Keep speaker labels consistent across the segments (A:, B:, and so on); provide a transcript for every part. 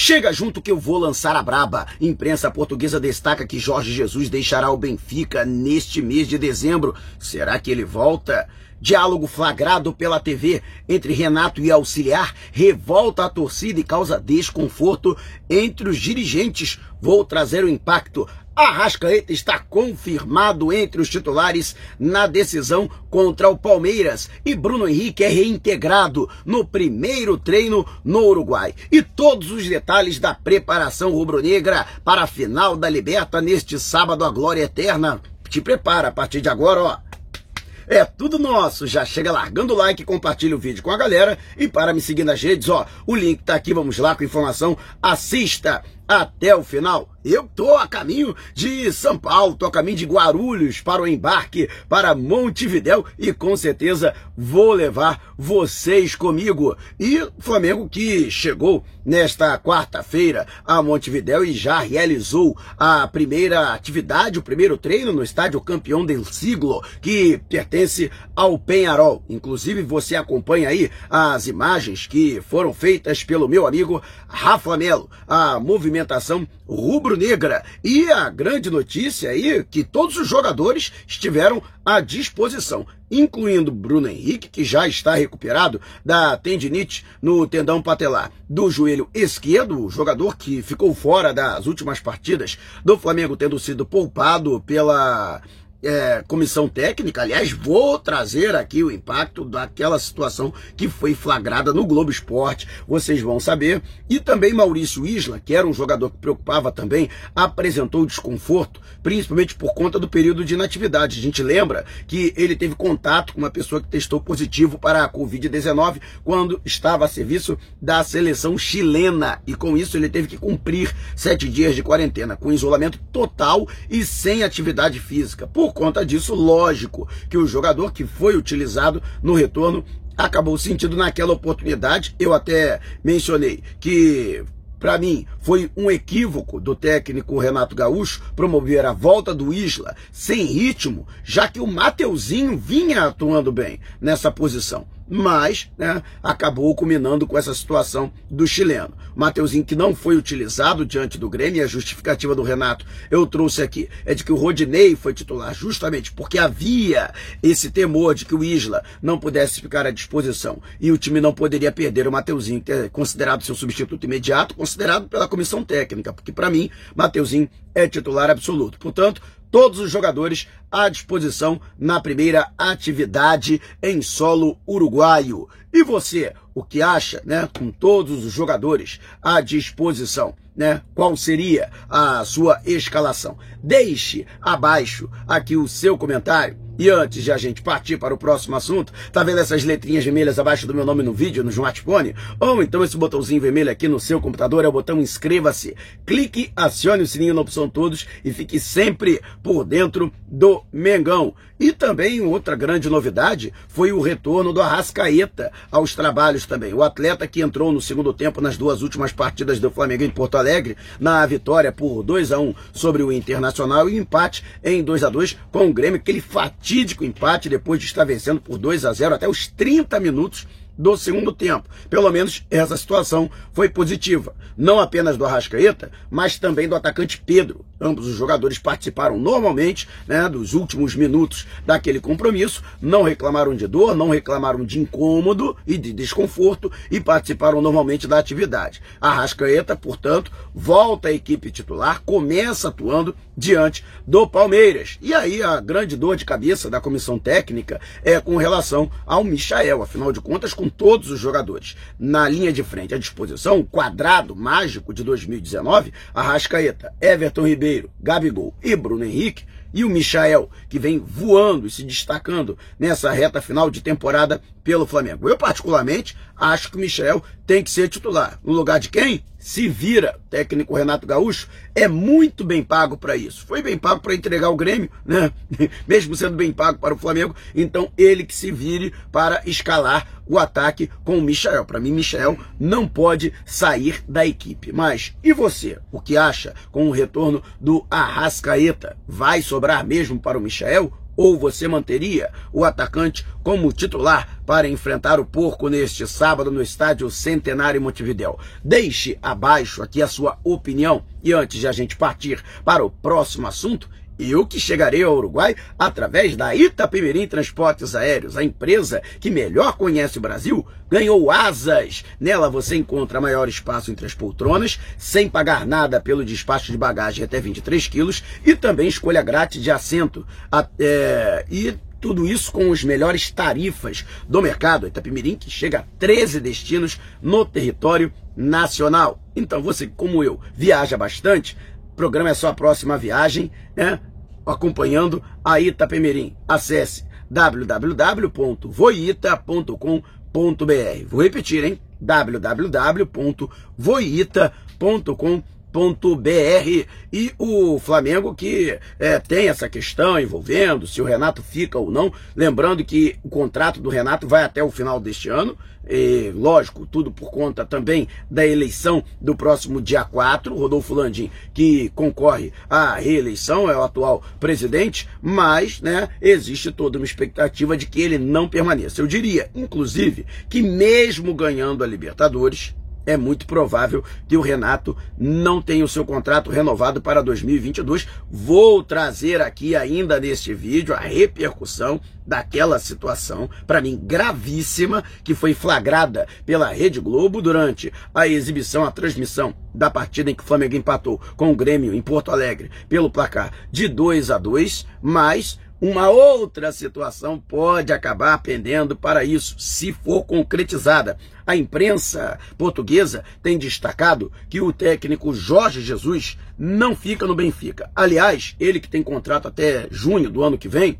A: Chega junto que eu vou lançar a braba. Imprensa portuguesa destaca que Jorge Jesus deixará o Benfica neste mês de dezembro. Será que ele volta? Diálogo flagrado pela TV entre Renato e auxiliar revolta a torcida e causa desconforto entre os dirigentes. Vou trazer o impacto. Arrascaeta está confirmado entre os titulares na decisão contra o Palmeiras e Bruno Henrique é reintegrado no primeiro treino no Uruguai. E todos os detalhes da preparação rubro-negra para a final da Liberta neste sábado, a glória eterna. Te prepara a partir de agora, ó. É tudo nosso. Já chega largando o like, compartilha o vídeo com a galera e para me seguir nas redes, ó, o link tá aqui, vamos lá com informação. Assista até o final. Eu tô a caminho de São Paulo, tô a caminho de Guarulhos para o embarque para Montevidéu e com certeza vou levar vocês comigo. E Flamengo que chegou nesta quarta-feira a Montevidéu e já realizou a primeira atividade, o primeiro treino no estádio Campeão del Siglo, que pertence ao Penharol. Inclusive você acompanha aí as imagens que foram feitas pelo meu amigo Rafa Melo, a movimentação rubro-negra. E a grande notícia aí que todos os jogadores estiveram à disposição, incluindo Bruno Henrique, que já está recuperado da tendinite no tendão patelar do joelho esquerdo, o jogador que ficou fora das últimas partidas do Flamengo, tendo sido poupado pela é, comissão técnica. Aliás, vou trazer aqui o impacto daquela situação que foi flagrada no Globo Esporte, vocês vão saber. E também Maurício Isla, que era um jogador que preocupava também, apresentou desconforto, principalmente por conta do período de inatividade. A gente lembra que ele teve contato com uma pessoa que testou positivo para a Covid-19 quando estava a serviço da seleção chilena. E com isso ele teve que cumprir sete dias de quarentena, com isolamento total e sem atividade física. Por por conta disso, lógico que o jogador que foi utilizado no retorno acabou sentindo naquela oportunidade. Eu até mencionei que para mim, foi um equívoco do técnico Renato Gaúcho promover a volta do Isla sem ritmo, já que o Mateuzinho vinha atuando bem nessa posição mas né, acabou culminando com essa situação do chileno. Mateuzinho que não foi utilizado diante do Grêmio, e a justificativa do Renato eu trouxe aqui, é de que o Rodinei foi titular justamente porque havia esse temor de que o Isla não pudesse ficar à disposição e o time não poderia perder o Mateuzinho, que é considerado seu substituto imediato, considerado pela comissão técnica, porque para mim, Mateuzinho é titular absoluto. Portanto, todos os jogadores à disposição na primeira atividade em solo uruguaio. E você, o que acha, né, com todos os jogadores à disposição? Né? Qual seria a sua escalação? Deixe abaixo aqui o seu comentário e antes de a gente partir para o próximo assunto, tá vendo essas letrinhas vermelhas abaixo do meu nome no vídeo, no smartphone? Ou então esse botãozinho vermelho aqui no seu computador é o botão inscreva-se. Clique, acione o sininho na opção todos e fique sempre por dentro do Mengão. E também outra grande novidade foi o retorno do Arrascaeta aos trabalhos também. O atleta que entrou no segundo tempo nas duas últimas partidas do Flamengo em Porto Alegre, na vitória por 2 a 1 sobre o Internacional e empate em 2 a 2 com o Grêmio, aquele fatídico empate depois de estar vencendo por 2 a 0 até os 30 minutos do segundo tempo. Pelo menos essa situação foi positiva. Não apenas do Arrascaeta, mas também do atacante Pedro. Ambos os jogadores participaram normalmente né, dos últimos minutos daquele compromisso, não reclamaram de dor, não reclamaram de incômodo e de desconforto e participaram normalmente da atividade. Arrascaeta, portanto, volta à equipe titular, começa atuando diante do Palmeiras. E aí a grande dor de cabeça da comissão técnica é com relação ao Michael. Afinal de contas, com todos os jogadores. Na linha de frente à disposição, quadrado mágico de 2019, Arrascaeta, Everton Ribeiro, Gabigol e Bruno Henrique, e o Michael, que vem voando e se destacando nessa reta final de temporada pelo Flamengo. Eu, particularmente, acho que o Michel tem que ser titular. No lugar de quem? Se vira. O técnico Renato Gaúcho é muito bem pago para isso. Foi bem pago para entregar o Grêmio, né? Mesmo sendo bem pago para o Flamengo. Então, ele que se vire para escalar o ataque com o Michel. Para mim, Michel não pode sair da equipe. Mas, e você? O que acha com o retorno do Arrascaeta? Vai sobrar mesmo para o Michel? Ou você manteria o atacante como titular para enfrentar o Porco neste sábado no estádio Centenário Montevidéu? Deixe abaixo aqui a sua opinião e antes de a gente partir para o próximo assunto, eu que chegarei ao Uruguai através da Itapemirim Transportes Aéreos, a empresa que melhor conhece o Brasil, ganhou asas. Nela você encontra maior espaço entre as poltronas, sem pagar nada pelo despacho de bagagem até 23 quilos e também escolha grátis de assento. É, e tudo isso com as melhores tarifas do mercado. Itapemirim, que chega a 13 destinos no território nacional. Então, você, como eu, viaja bastante, programa é só a próxima viagem, né? Acompanhando a Itapemirim. Acesse www.voita.com.br. Vou repetir, hein? www.voita.com.br br e o Flamengo que é, tem essa questão envolvendo se o Renato fica ou não. Lembrando que o contrato do Renato vai até o final deste ano. E, lógico, tudo por conta também da eleição do próximo dia 4. Rodolfo Landim, que concorre à reeleição, é o atual presidente, mas né, existe toda uma expectativa de que ele não permaneça. Eu diria, inclusive, que mesmo ganhando a Libertadores, é muito provável que o Renato não tenha o seu contrato renovado para 2022. Vou trazer aqui ainda neste vídeo a repercussão daquela situação, para mim gravíssima, que foi flagrada pela Rede Globo durante a exibição, a transmissão da partida em que o Flamengo empatou com o Grêmio em Porto Alegre pelo placar de 2 a 2, mas uma outra situação pode acabar pendendo para isso, se for concretizada. A imprensa portuguesa tem destacado que o técnico Jorge Jesus não fica no Benfica. Aliás, ele que tem contrato até junho do ano que vem,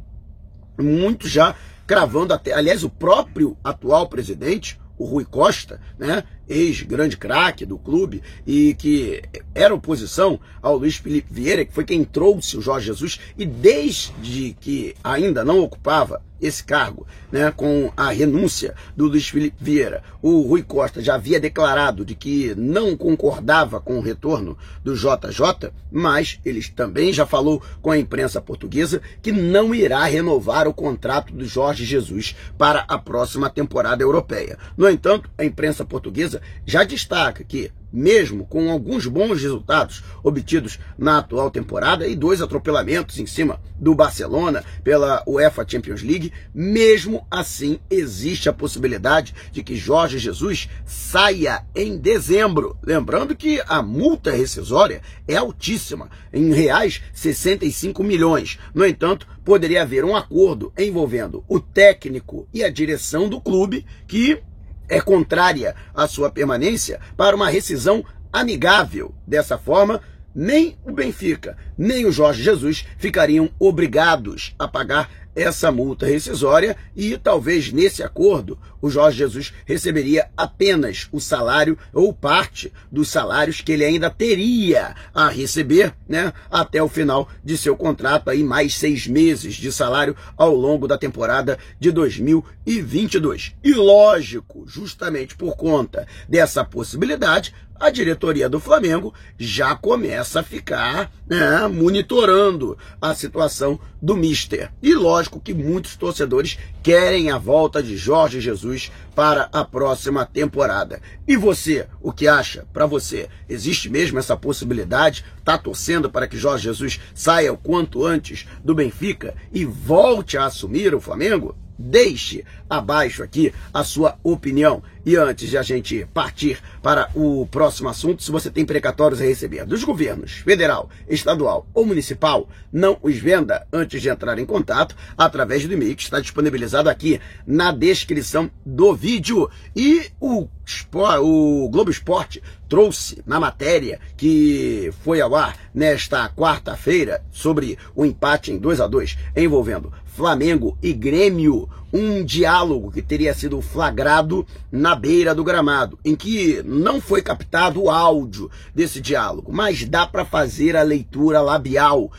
A: muito já cravando até. Aliás, o próprio atual presidente, o Rui Costa, né? Ex-grande craque do clube e que era oposição ao Luiz Felipe Vieira, que foi quem trouxe o Jorge Jesus e desde que ainda não ocupava esse cargo, né, com a renúncia do Luiz Felipe Vieira, o Rui Costa já havia declarado de que não concordava com o retorno do JJ, mas ele também já falou com a imprensa portuguesa que não irá renovar o contrato do Jorge Jesus para a próxima temporada europeia. No entanto, a imprensa portuguesa já destaca que, mesmo com alguns bons resultados obtidos na atual temporada e dois atropelamentos em cima do Barcelona pela UEFA Champions League, mesmo assim existe a possibilidade de que Jorge Jesus saia em dezembro. Lembrando que a multa rescisória é altíssima, em reais 65 milhões. No entanto, poderia haver um acordo envolvendo o técnico e a direção do clube que é contrária à sua permanência para uma rescisão amigável. Dessa forma, nem o Benfica, nem o Jorge Jesus ficariam obrigados a pagar essa multa rescisória e talvez nesse acordo o Jorge Jesus receberia apenas o salário ou parte dos salários que ele ainda teria a receber, né, até o final de seu contrato aí mais seis meses de salário ao longo da temporada de 2022. E lógico, justamente por conta dessa possibilidade, a diretoria do Flamengo já começa a ficar né, monitorando a situação do Mister. E lógico que muitos torcedores querem a volta de Jorge Jesus para a próxima temporada. E você, o que acha? Para você, existe mesmo essa possibilidade? Tá torcendo para que Jorge Jesus saia o quanto antes do Benfica e volte a assumir o Flamengo? Deixe abaixo aqui a sua opinião. E antes de a gente partir para o próximo assunto, se você tem precatórios a receber dos governos federal, estadual ou municipal, não os venda antes de entrar em contato através do e-mail que está disponibilizado aqui na descrição do vídeo. E o, o Globo Esporte trouxe na matéria que foi ao ar nesta quarta-feira sobre o empate em 2 a 2 envolvendo Flamengo e Grêmio, um diálogo que teria sido flagrado na beira do gramado, em que não foi captado o áudio desse diálogo, mas dá para fazer a leitura labial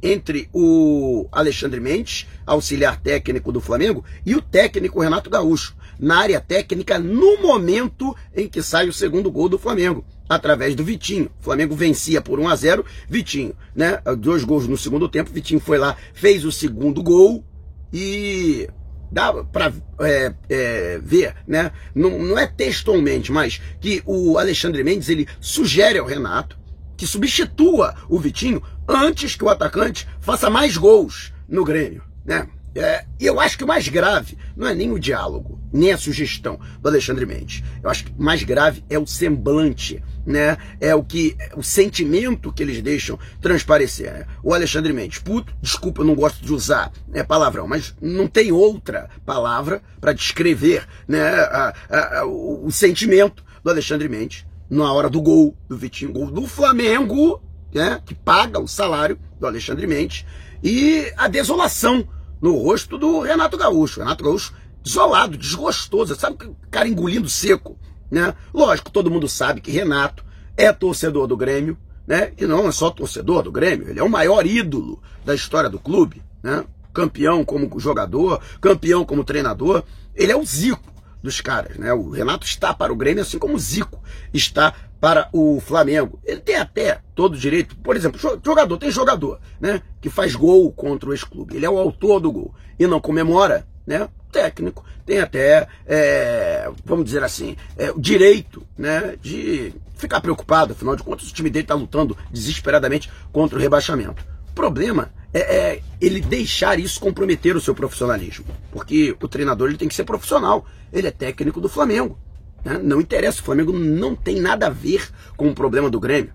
A: entre o Alexandre Mendes, auxiliar técnico do Flamengo, e o técnico Renato Gaúcho, na área técnica no momento em que sai o segundo gol do Flamengo. através do Vitinho. O Flamengo vencia por 1 a 0 Vitinho, né? Dois gols no segundo tempo. Vitinho foi lá, fez o segundo gol e dá para é, é, ver, né? Não, não é textualmente, mas que o Alexandre Mendes ele sugere ao Renato que substitua o Vitinho antes que o atacante faça mais gols no Grêmio, né? É, eu acho que o mais grave não é nem o diálogo, nem a sugestão do Alexandre Mendes. Eu acho que o mais grave é o semblante, né? É o que o sentimento que eles deixam transparecer. Né? O Alexandre Mendes, puto, desculpa, eu não gosto de usar né, palavrão, mas não tem outra palavra para descrever, né, a, a, a, o, o sentimento do Alexandre Mendes na hora do gol do Vitinho, gol do Flamengo, né, que paga o salário do Alexandre Mendes e a desolação no rosto do Renato Gaúcho. Renato Gaúcho isolado, desgostoso, sabe o cara engolindo seco, né? Lógico, todo mundo sabe que Renato é torcedor do Grêmio, né? E não é só torcedor do Grêmio, ele é o maior ídolo da história do clube, né? Campeão como jogador, campeão como treinador, ele é o Zico dos caras, né? O Renato está para o Grêmio assim como o Zico está para o Flamengo. Ele tem até todo o direito, por exemplo, jogador, tem jogador, né, que faz gol contra o ex-clube. Ele é o autor do gol e não comemora, né? Técnico tem até, é, vamos dizer assim, é, o direito, né, de ficar preocupado. Afinal de contas, o time dele está lutando desesperadamente contra o rebaixamento. O problema é, é, ele deixar isso comprometer o seu profissionalismo, porque o treinador ele tem que ser profissional. Ele é técnico do Flamengo. Né? Não interessa, o Flamengo não tem nada a ver com o problema do Grêmio.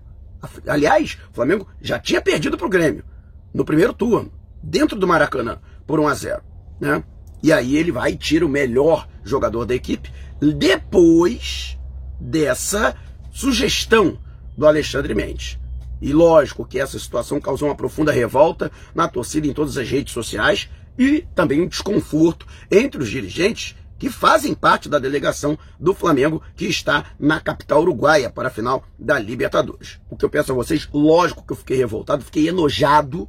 A: Aliás, o Flamengo já tinha perdido para o Grêmio no primeiro turno, dentro do Maracanã, por 1 a 0 né? E aí ele vai e tira o melhor jogador da equipe depois dessa sugestão do Alexandre Mendes. E lógico que essa situação causou uma profunda revolta na torcida em todas as redes sociais e também um desconforto entre os dirigentes que fazem parte da delegação do Flamengo que está na capital uruguaia para a final da Libertadores. O que eu peço a vocês, lógico que eu fiquei revoltado, fiquei enojado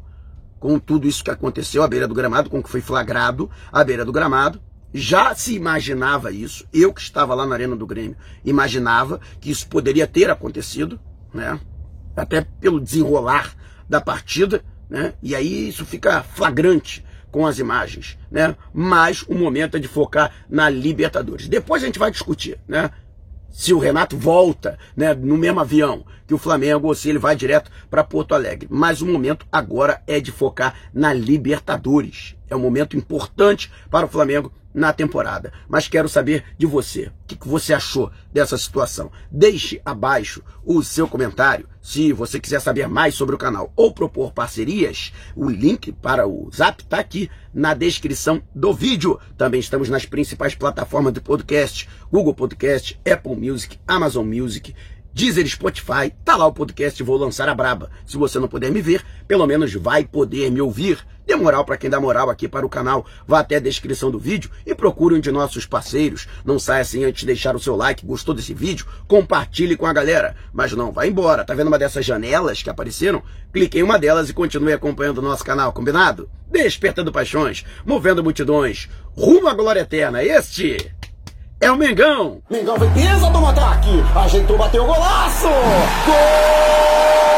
A: com tudo isso que aconteceu à beira do gramado, com o que foi flagrado à beira do gramado. Já se imaginava isso, eu que estava lá na Arena do Grêmio, imaginava que isso poderia ter acontecido, né? Até pelo desenrolar da partida, né? E aí isso fica flagrante com as imagens, né? Mas o momento é de focar na Libertadores. Depois a gente vai discutir, né? Se o Renato volta, né, no mesmo avião que o Flamengo ou se ele vai direto para Porto Alegre. Mas o momento agora é de focar na Libertadores. É um momento importante para o Flamengo na temporada. Mas quero saber de você. O que você achou dessa situação? Deixe abaixo o seu comentário. Se você quiser saber mais sobre o canal ou propor parcerias, o link para o Zap está aqui na descrição do vídeo. Também estamos nas principais plataformas de podcast: Google Podcast, Apple Music, Amazon Music. Deezer, Spotify, tá lá o podcast Vou Lançar a Braba. Se você não puder me ver, pelo menos vai poder me ouvir. Dê moral para quem dá moral aqui para o canal. Vá até a descrição do vídeo e procure um de nossos parceiros. Não saia assim antes de deixar o seu like. Gostou desse vídeo? Compartilhe com a galera. Mas não, vai embora. Tá vendo uma dessas janelas que apareceram? Clique em uma delas e continue acompanhando o nosso canal, combinado? Despertando paixões, movendo multidões, rumo à glória eterna. Este é o Mengão.
B: Mengão fez pisa do ataque, ajeitou, bateu o golaço. Gol!